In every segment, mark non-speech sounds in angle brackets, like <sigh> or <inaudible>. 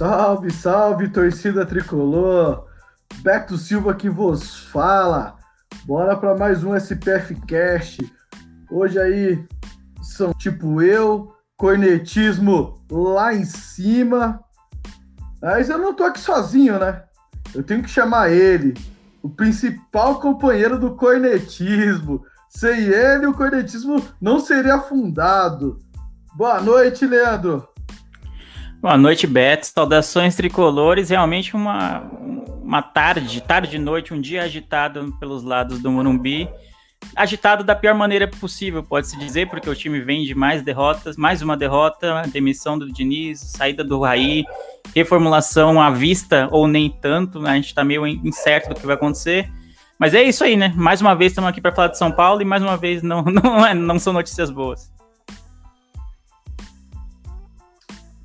Salve, salve, torcida tricolor! Beto Silva que vos fala. Bora para mais um SPF Cast. Hoje aí são tipo eu, cornetismo lá em cima. Mas eu não tô aqui sozinho, né? Eu tenho que chamar ele, o principal companheiro do cornetismo. Sem ele, o cornetismo não seria fundado. Boa noite, Leandro. Boa noite, Beto. Saudações tricolores. Realmente uma, uma tarde, tarde e noite, um dia agitado pelos lados do Morumbi. Agitado da pior maneira possível, pode-se dizer, porque o time vem de mais derrotas, mais uma derrota, demissão do Diniz, saída do Raí, reformulação à vista ou nem tanto, né? a gente está meio incerto do que vai acontecer. Mas é isso aí, né? Mais uma vez estamos aqui para falar de São Paulo e mais uma vez não, <laughs> não, é, não são notícias boas.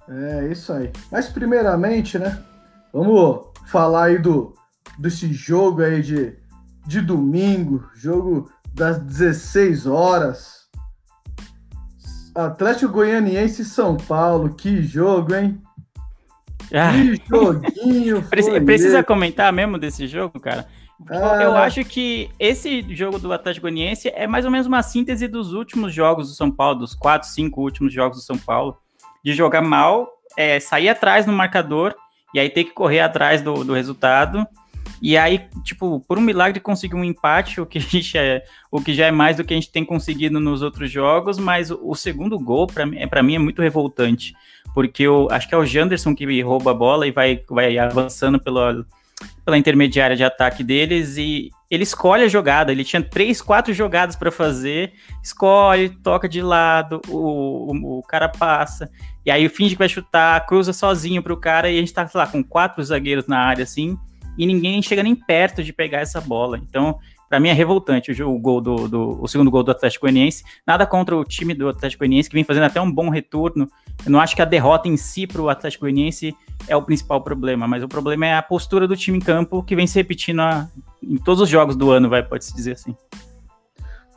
É isso aí. Mas primeiramente, né? Vamos falar aí do desse jogo aí de, de domingo, jogo das 16 horas. Atlético Goianiense e São Paulo, que jogo, hein? Ah. Que joguinho! <laughs> Precisa comentar mesmo desse jogo, cara? Ah. Eu acho que esse jogo do Atlético Goianiense é mais ou menos uma síntese dos últimos jogos do São Paulo, dos quatro, cinco últimos jogos do São Paulo de jogar mal, é, sair atrás no marcador e aí ter que correr atrás do, do resultado. E aí, tipo, por um milagre conseguir um empate, <laughs> o que, é, o que já é mais do que a gente tem conseguido nos outros jogos, mas o, o segundo gol, para mim, é, mim, é muito revoltante. Porque eu acho que é o Janderson que rouba a bola e vai, vai avançando pela, pela intermediária de ataque deles e ele escolhe a jogada. Ele tinha três, quatro jogadas para fazer, escolhe, toca de lado, o, o, o, cara passa, e aí finge que vai chutar, cruza sozinho pro cara, e a gente tá, sei lá, com quatro zagueiros na área assim, e ninguém chega nem perto de pegar essa bola. Então, para mim é revoltante o, o gol do, do, o segundo gol do Atlético Goianiense. Nada contra o time do Atlético Goianiense que vem fazendo até um bom retorno. Eu não acho que a derrota em si para o Atlético Goianiense é o principal problema, mas o problema é a postura do time em campo que vem se repetindo a, em todos os jogos do ano, vai pode se dizer assim.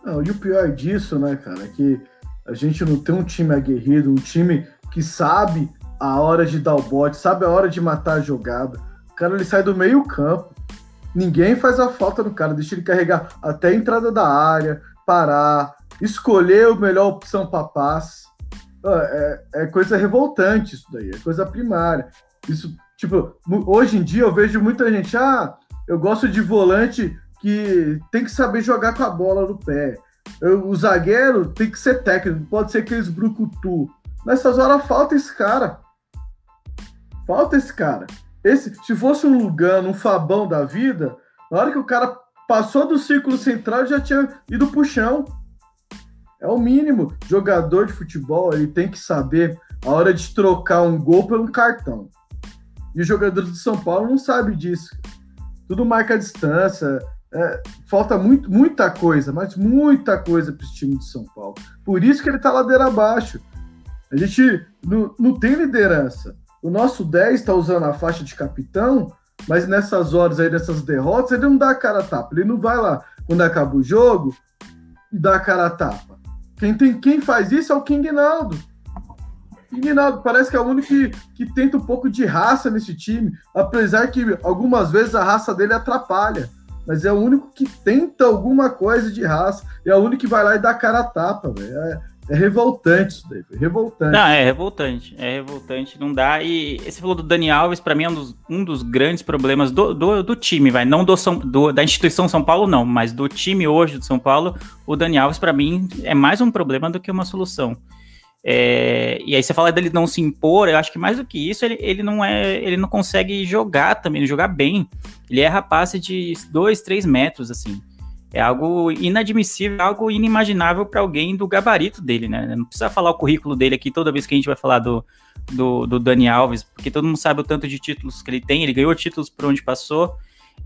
Não, e o pior disso, né, cara, é que a gente não tem um time aguerrido, um time que sabe a hora de dar o bote, sabe a hora de matar a jogada. O cara ele sai do meio campo, ninguém faz a falta do cara, deixa ele carregar até a entrada da área, parar, escolher a melhor opção para passe. É, é, coisa revoltante isso daí, é coisa primária. Isso, tipo, hoje em dia eu vejo muita gente, ah, eu gosto de volante que tem que saber jogar com a bola no pé. Eu, o zagueiro tem que ser técnico, pode ser aqueles brucutu. Nessas horas falta esse cara. Falta esse cara. Esse, se fosse um Lugano, um Fabão da vida, na hora que o cara passou do círculo central, já tinha ido pro chão. É o mínimo. Jogador de futebol, ele tem que saber a hora de trocar um gol pelo cartão. E os jogadores de São Paulo não sabem disso. Tudo marca a distância. É, falta muito, muita coisa, mas muita coisa para esse time de São Paulo. Por isso que ele está ladeira abaixo. A gente não, não tem liderança. O nosso 10 está usando a faixa de capitão, mas nessas horas aí, nessas derrotas, ele não dá a cara a tapa. Ele não vai lá, quando acaba o jogo, e dá a cara a tapa. Quem, tem, quem faz isso é o King Naldo. King Naldo parece que é o único que, que tenta um pouco de raça nesse time, apesar que algumas vezes a raça dele atrapalha. Mas é o único que tenta alguma coisa de raça. É o único que vai lá e dá a cara a tapa, velho. É, é revoltante isso daí, revoltante. Não, é revoltante, é revoltante, não dá. E esse falou do Dani Alves, para mim é um dos, um dos grandes problemas do, do, do time, vai, não do, São, do, da instituição São Paulo, não, mas do time hoje do São Paulo, o Dani Alves, para mim, é mais um problema do que uma solução. É, e aí você fala dele não se impor, eu acho que mais do que isso, ele, ele não é, ele não consegue jogar também, jogar bem. Ele erra passe de 2, 3 metros, assim. É algo inadmissível, algo inimaginável para alguém do gabarito dele, né? Não precisa falar o currículo dele aqui toda vez que a gente vai falar do, do, do Dani Alves, porque todo mundo sabe o tanto de títulos que ele tem, ele ganhou títulos por onde passou,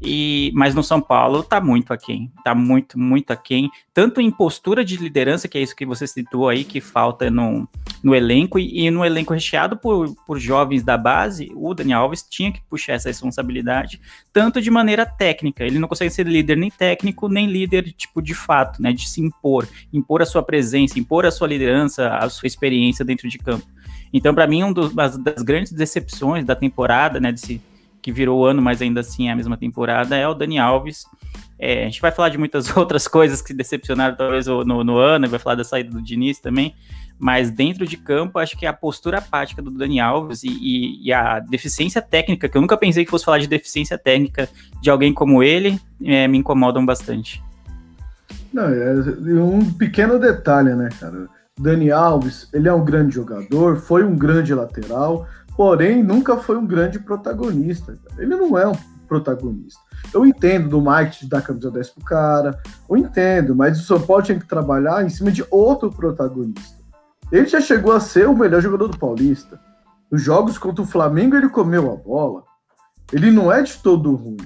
e, mas no São Paulo tá muito aquém, tá muito, muito aquém, tanto em postura de liderança, que é isso que você citou aí, que falta no, no elenco, e, e no elenco recheado por, por jovens da base, o Dani Alves tinha que puxar essa responsabilidade, tanto de maneira técnica, ele não consegue ser líder nem técnico, nem líder, tipo, de fato, né, de se impor, impor a sua presença, impor a sua liderança, a sua experiência dentro de campo. Então, para mim, uma das grandes decepções da temporada, né, desse que virou o ano, mas ainda assim é a mesma temporada, é o Dani Alves. É, a gente vai falar de muitas <laughs> outras coisas que decepcionaram talvez no, no ano, vai falar da saída do Diniz também, mas dentro de campo, acho que a postura apática do Dani Alves e, e, e, a deficiência técnica, que eu nunca pensei que fosse falar de deficiência técnica de alguém como ele, é, me incomodam bastante. Não, é um pequeno detalhe, né, cara? Dani Alves, ele é um grande jogador, foi um grande lateral, porém nunca foi um grande protagonista. Ele não é um protagonista. Eu entendo do marketing da camisa 10 pro cara, eu entendo, mas o São Paulo tinha que trabalhar em cima de outro protagonista. Ele já chegou a ser o melhor jogador do Paulista. Nos jogos contra o Flamengo ele comeu a bola. Ele não é de todo ruim.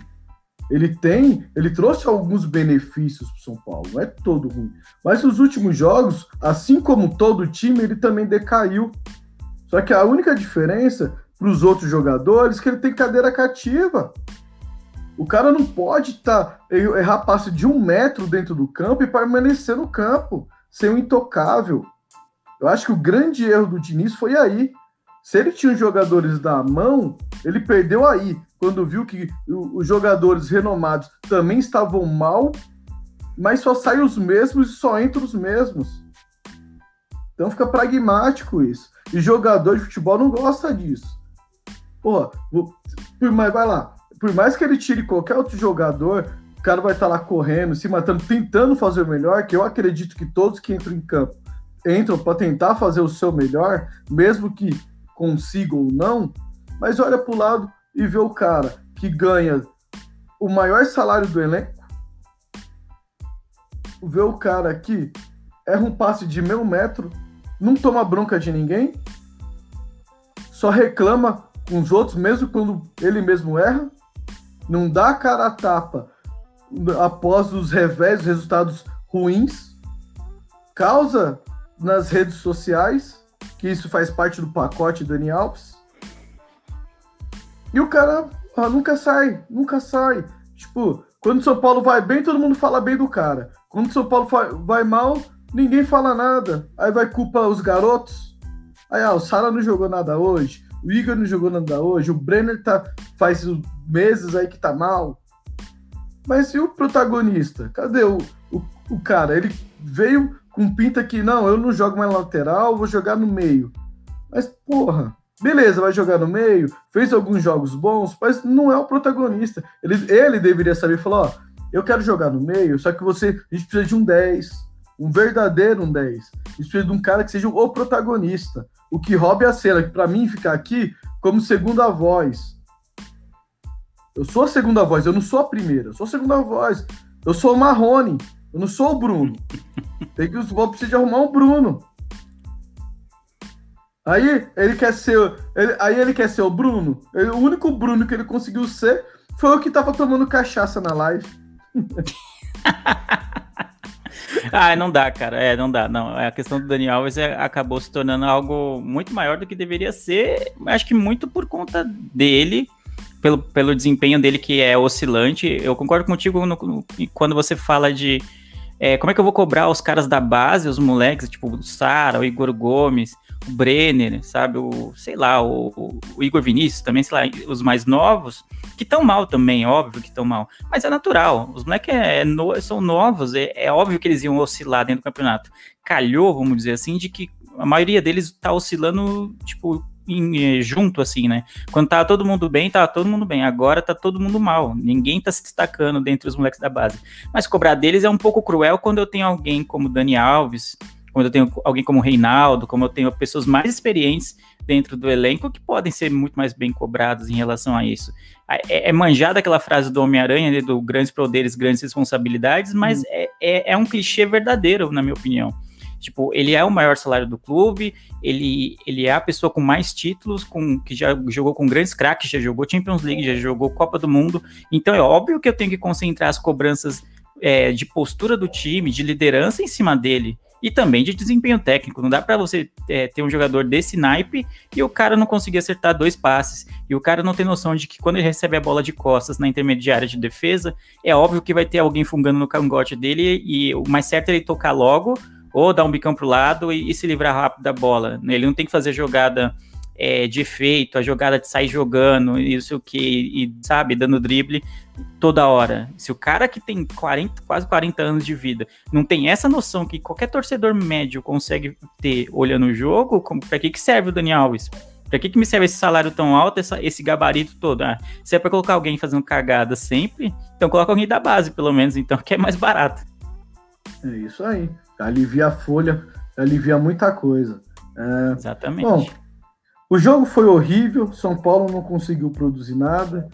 Ele tem, ele trouxe alguns benefícios para São Paulo, não é todo ruim. Mas nos últimos jogos, assim como todo time, ele também decaiu. Só que a única diferença para os outros jogadores é que ele tem cadeira cativa. O cara não pode tá, errar passe de um metro dentro do campo e permanecer no campo, ser um intocável. Eu acho que o grande erro do Diniz foi aí. Se ele tinha os jogadores da mão, ele perdeu aí, quando viu que os jogadores renomados também estavam mal, mas só saem os mesmos e só entram os mesmos. Então fica pragmático isso. E jogador de futebol não gosta disso. Pô, por mais, vai lá. Por mais que ele tire qualquer outro jogador, o cara vai estar tá lá correndo, se matando, tentando fazer o melhor, que eu acredito que todos que entram em campo entram para tentar fazer o seu melhor, mesmo que consigam ou não, mas olha para o lado e vê o cara que ganha o maior salário do elenco, vê o cara que erra um passe de meio metro, não toma bronca de ninguém, só reclama com os outros, mesmo quando ele mesmo erra, não dá a cara a tapa após os revés, os resultados ruins, causa nas redes sociais, que isso faz parte do pacote Dani Alves. E o cara nunca sai, nunca sai. Tipo, quando o São Paulo vai bem, todo mundo fala bem do cara. Quando o São Paulo vai mal, ninguém fala nada. Aí vai culpa os garotos. Aí, ah, o Sara não jogou nada hoje, o Igor não jogou nada hoje, o Brenner tá, faz meses aí que tá mal. Mas e o protagonista? Cadê o, o, o cara? Ele veio com pinta que, não, eu não jogo mais lateral, vou jogar no meio. Mas, porra, beleza, vai jogar no meio, fez alguns jogos bons, mas não é o protagonista. Ele, ele deveria saber falar, ó, eu quero jogar no meio, só que você, a gente precisa de um 10, um verdadeiro um 10. A gente precisa de um cara que seja o protagonista. O que roube a cena, que para mim ficar aqui como segunda voz. Eu sou a segunda voz, eu não sou a primeira, eu sou a segunda voz. Eu sou o Marrone, eu não sou o Bruno. Tem que o Paulo precisa de arrumar um Bruno. Aí ele quer ser, ele, aí ele quer ser o Bruno. Ele, o único Bruno que ele conseguiu ser foi o que tava tomando cachaça na live. <laughs> <laughs> ah, não dá, cara. É, não dá. Não, a questão do Daniel Alves é, acabou se tornando algo muito maior do que deveria ser. Acho que muito por conta dele, pelo, pelo desempenho dele que é oscilante. Eu concordo contigo no, no, quando você fala de é, como é que eu vou cobrar os caras da base, os moleques, tipo o Sara, o Igor Gomes, o Brenner, sabe? O, sei lá, o, o Igor Vinícius também, sei lá, os mais novos, que estão mal também, óbvio que estão mal. Mas é natural. Os moleques é, é no, são novos, é, é, óbvio que eles iam oscilar dentro do campeonato. Calhou, vamos dizer assim, de que a maioria deles tá oscilando, tipo, em, eh, junto, assim, né? Quando tá todo mundo bem, tá todo mundo bem. Agora tá todo mundo mal. Ninguém tá se destacando dentre os moleques da base. Mas cobrar deles é um pouco cruel quando eu tenho alguém como Dani Alves, quando eu tenho alguém como Reinaldo, como eu tenho pessoas mais experientes dentro do elenco que podem ser muito mais bem cobrados em relação a isso. É, é manjada aquela frase do Homem-Aranha, né, do grandes poderes, grandes responsabilidades, mas hum. é, é, é um clichê verdadeiro, na minha opinião. Tipo, ele é o maior salário do clube, ele, ele é a pessoa com mais títulos, com que já jogou com grandes craques, já jogou Champions League, já jogou Copa do Mundo. Então é óbvio que eu tenho que concentrar as cobranças é, de postura do time, de liderança em cima dele e também de desempenho técnico. Não dá para você é, ter um jogador desse naipe e o cara não conseguir acertar dois passes. E o cara não tem noção de que quando ele recebe a bola de costas na intermediária de defesa, é óbvio que vai ter alguém fungando no cangote dele e o mais certo é ele tocar logo ou dar um bicão pro lado e, e se livrar rápido da bola. Ele não tem que fazer jogada é, de efeito, a jogada de sair jogando, isso que, e sabe, dando drible toda hora. Se o cara que tem 40, quase 40 anos de vida não tem essa noção que qualquer torcedor médio consegue ter olhando o jogo, para que, que serve o Dani Alves? Pra que, que me serve esse salário tão alto, essa, esse gabarito todo? Ah, se é pra colocar alguém fazendo cagada sempre, então coloca alguém da base, pelo menos, então, <laughs> que é mais barato. É isso aí alivia a folha, alivia muita coisa. É, Exatamente. Bom, o jogo foi horrível, São Paulo não conseguiu produzir nada.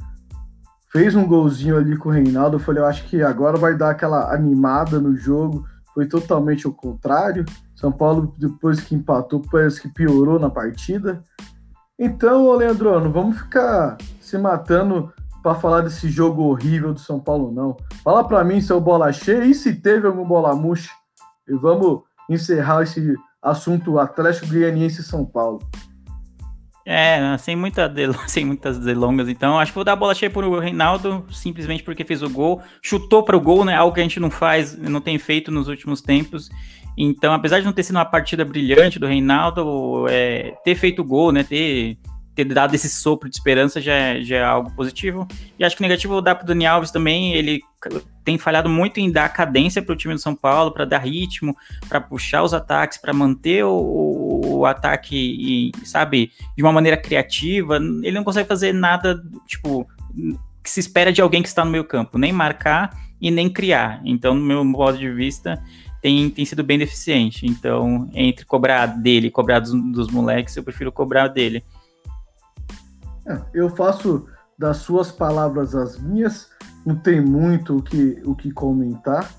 Fez um golzinho ali com o Reinaldo. Eu falei, eu acho que agora vai dar aquela animada no jogo. Foi totalmente o contrário. São Paulo, depois que empatou, parece que piorou na partida. Então, Leandro, não vamos ficar se matando para falar desse jogo horrível do São Paulo, não. Fala para mim se é o bola cheia e se teve algum bola murcha. E vamos encerrar esse assunto Atlético Goianiense São Paulo. É, sem, muita <laughs> sem muitas delongas, então. Acho que vou dar a bola cheia pro Reinaldo, simplesmente porque fez o gol. Chutou para o gol, né? Algo que a gente não faz, não tem feito nos últimos tempos. Então, apesar de não ter sido uma partida brilhante do Reinaldo, é, ter feito o gol, né? Ter ter dado esse sopro de esperança já é, já é algo positivo. E acho que negativo vou dar para o Dani Alves também. Ele tem falhado muito em dar cadência para o time do São Paulo, para dar ritmo, para puxar os ataques, para manter o, o ataque, e, sabe, de uma maneira criativa. Ele não consegue fazer nada, tipo, que se espera de alguém que está no meio campo, nem marcar e nem criar. Então, no meu modo de vista, tem, tem sido bem deficiente. Então, entre cobrar dele e cobrar dos, dos moleques, eu prefiro cobrar dele. É, eu faço das suas palavras as minhas, não tem muito o que, o que comentar,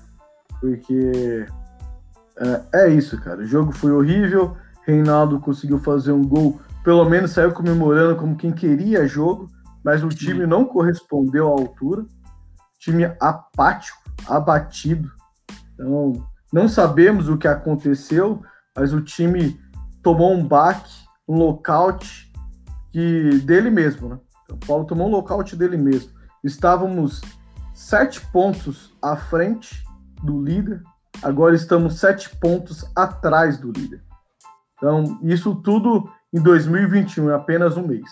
porque é, é isso, cara. O jogo foi horrível, Reinaldo conseguiu fazer um gol, pelo menos saiu comemorando como quem queria jogo, mas o time não correspondeu à altura. Time apático, abatido. Então, não sabemos o que aconteceu, mas o time tomou um baque, um lockout que dele mesmo, né? Então, o Paulo tomou um lockout dele mesmo. Estávamos sete pontos à frente do líder, agora estamos sete pontos atrás do líder. Então, isso tudo em 2021, é apenas um mês.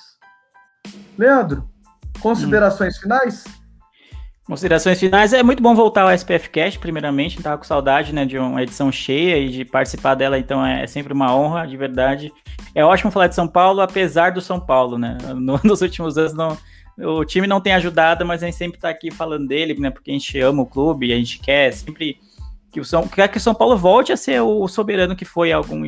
Leandro, considerações hum. finais? Considerações finais, é muito bom voltar ao SPF Cast, primeiramente, estava com saudade né, de uma edição cheia e de participar dela, então é sempre uma honra, de verdade. É ótimo falar de São Paulo, apesar do São Paulo, né? <laughs> No, nos últimos anos não, o time não tem ajudado, mas a gente sempre está aqui falando dele, né? Porque a gente ama o clube, a gente quer sempre que o São, quer que o São Paulo volte a ser o soberano que foi há, algum,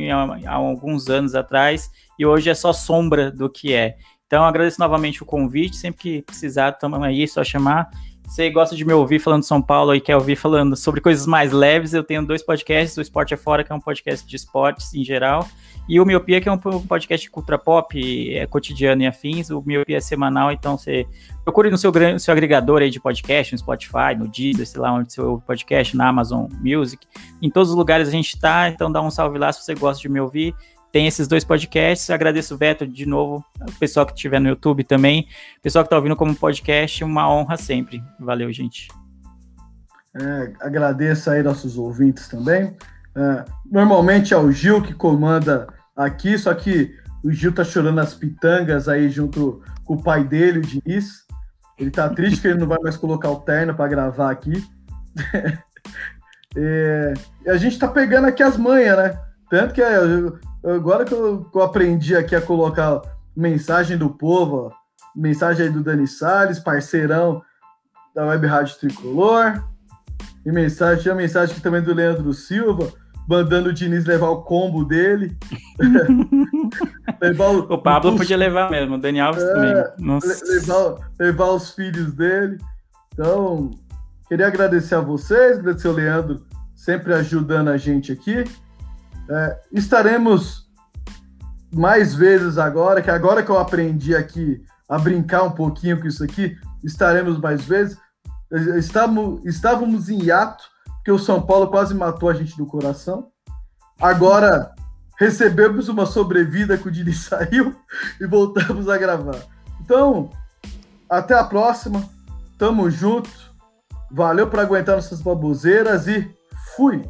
há alguns anos atrás e hoje é só sombra do que é. Então agradeço novamente o convite, sempre que precisar, estamos aí, é só chamar. Você gosta de me ouvir falando de São Paulo e quer ouvir falando sobre coisas mais leves, eu tenho dois podcasts, o Esporte é Fora, que é um podcast de esportes em geral, e o Miopia, que é um podcast de cultura pop, é cotidiano e afins. O Miopia é semanal, então você procure no seu, seu agregador aí de podcast, no Spotify, no Deezer, sei lá onde você ouve podcast, na Amazon Music. Em todos os lugares a gente está, então dá um salve lá se você gosta de me ouvir. Tem esses dois podcasts. Agradeço o Veto de novo, o pessoal que estiver no YouTube também, o pessoal que está ouvindo como podcast, uma honra sempre. Valeu, gente. É, agradeço aí nossos ouvintes também. É, normalmente é o Gil que comanda aqui, só que o Gil tá chorando as pitangas aí junto com o pai dele, o Diniz. Ele tá triste que ele não vai mais colocar o terno para gravar aqui. <laughs> é, a gente tá pegando aqui as manhas, né? Tanto que eu, agora que eu, que eu, aprendi aqui a colocar mensagem do povo, ó, mensagem aí do Dani Salles, parceirão da Web Rádio Tricolor, e mensagem, tinha mensagem aqui também do Leandro Silva, mandando o Diniz levar o combo dele. <laughs> levar o, o Pablo os, podia levar mesmo, o Daniel Alves é, também. Levar, levar os filhos dele. Então, queria agradecer a vocês, agradecer o Leandro, sempre ajudando a gente aqui. É, estaremos mais vezes agora, que agora que eu aprendi aqui a brincar um pouquinho com isso aqui, estaremos mais vezes. Estávamos, estávamos em hiato, porque o São Paulo quase matou a gente do coração. Agora recebemos uma sobrevida que o Dini <laughs> saiu e voltamos a gravar. Então, até a próxima. Tamo junto. Valeu por aguentar nossas baboseiras e fui!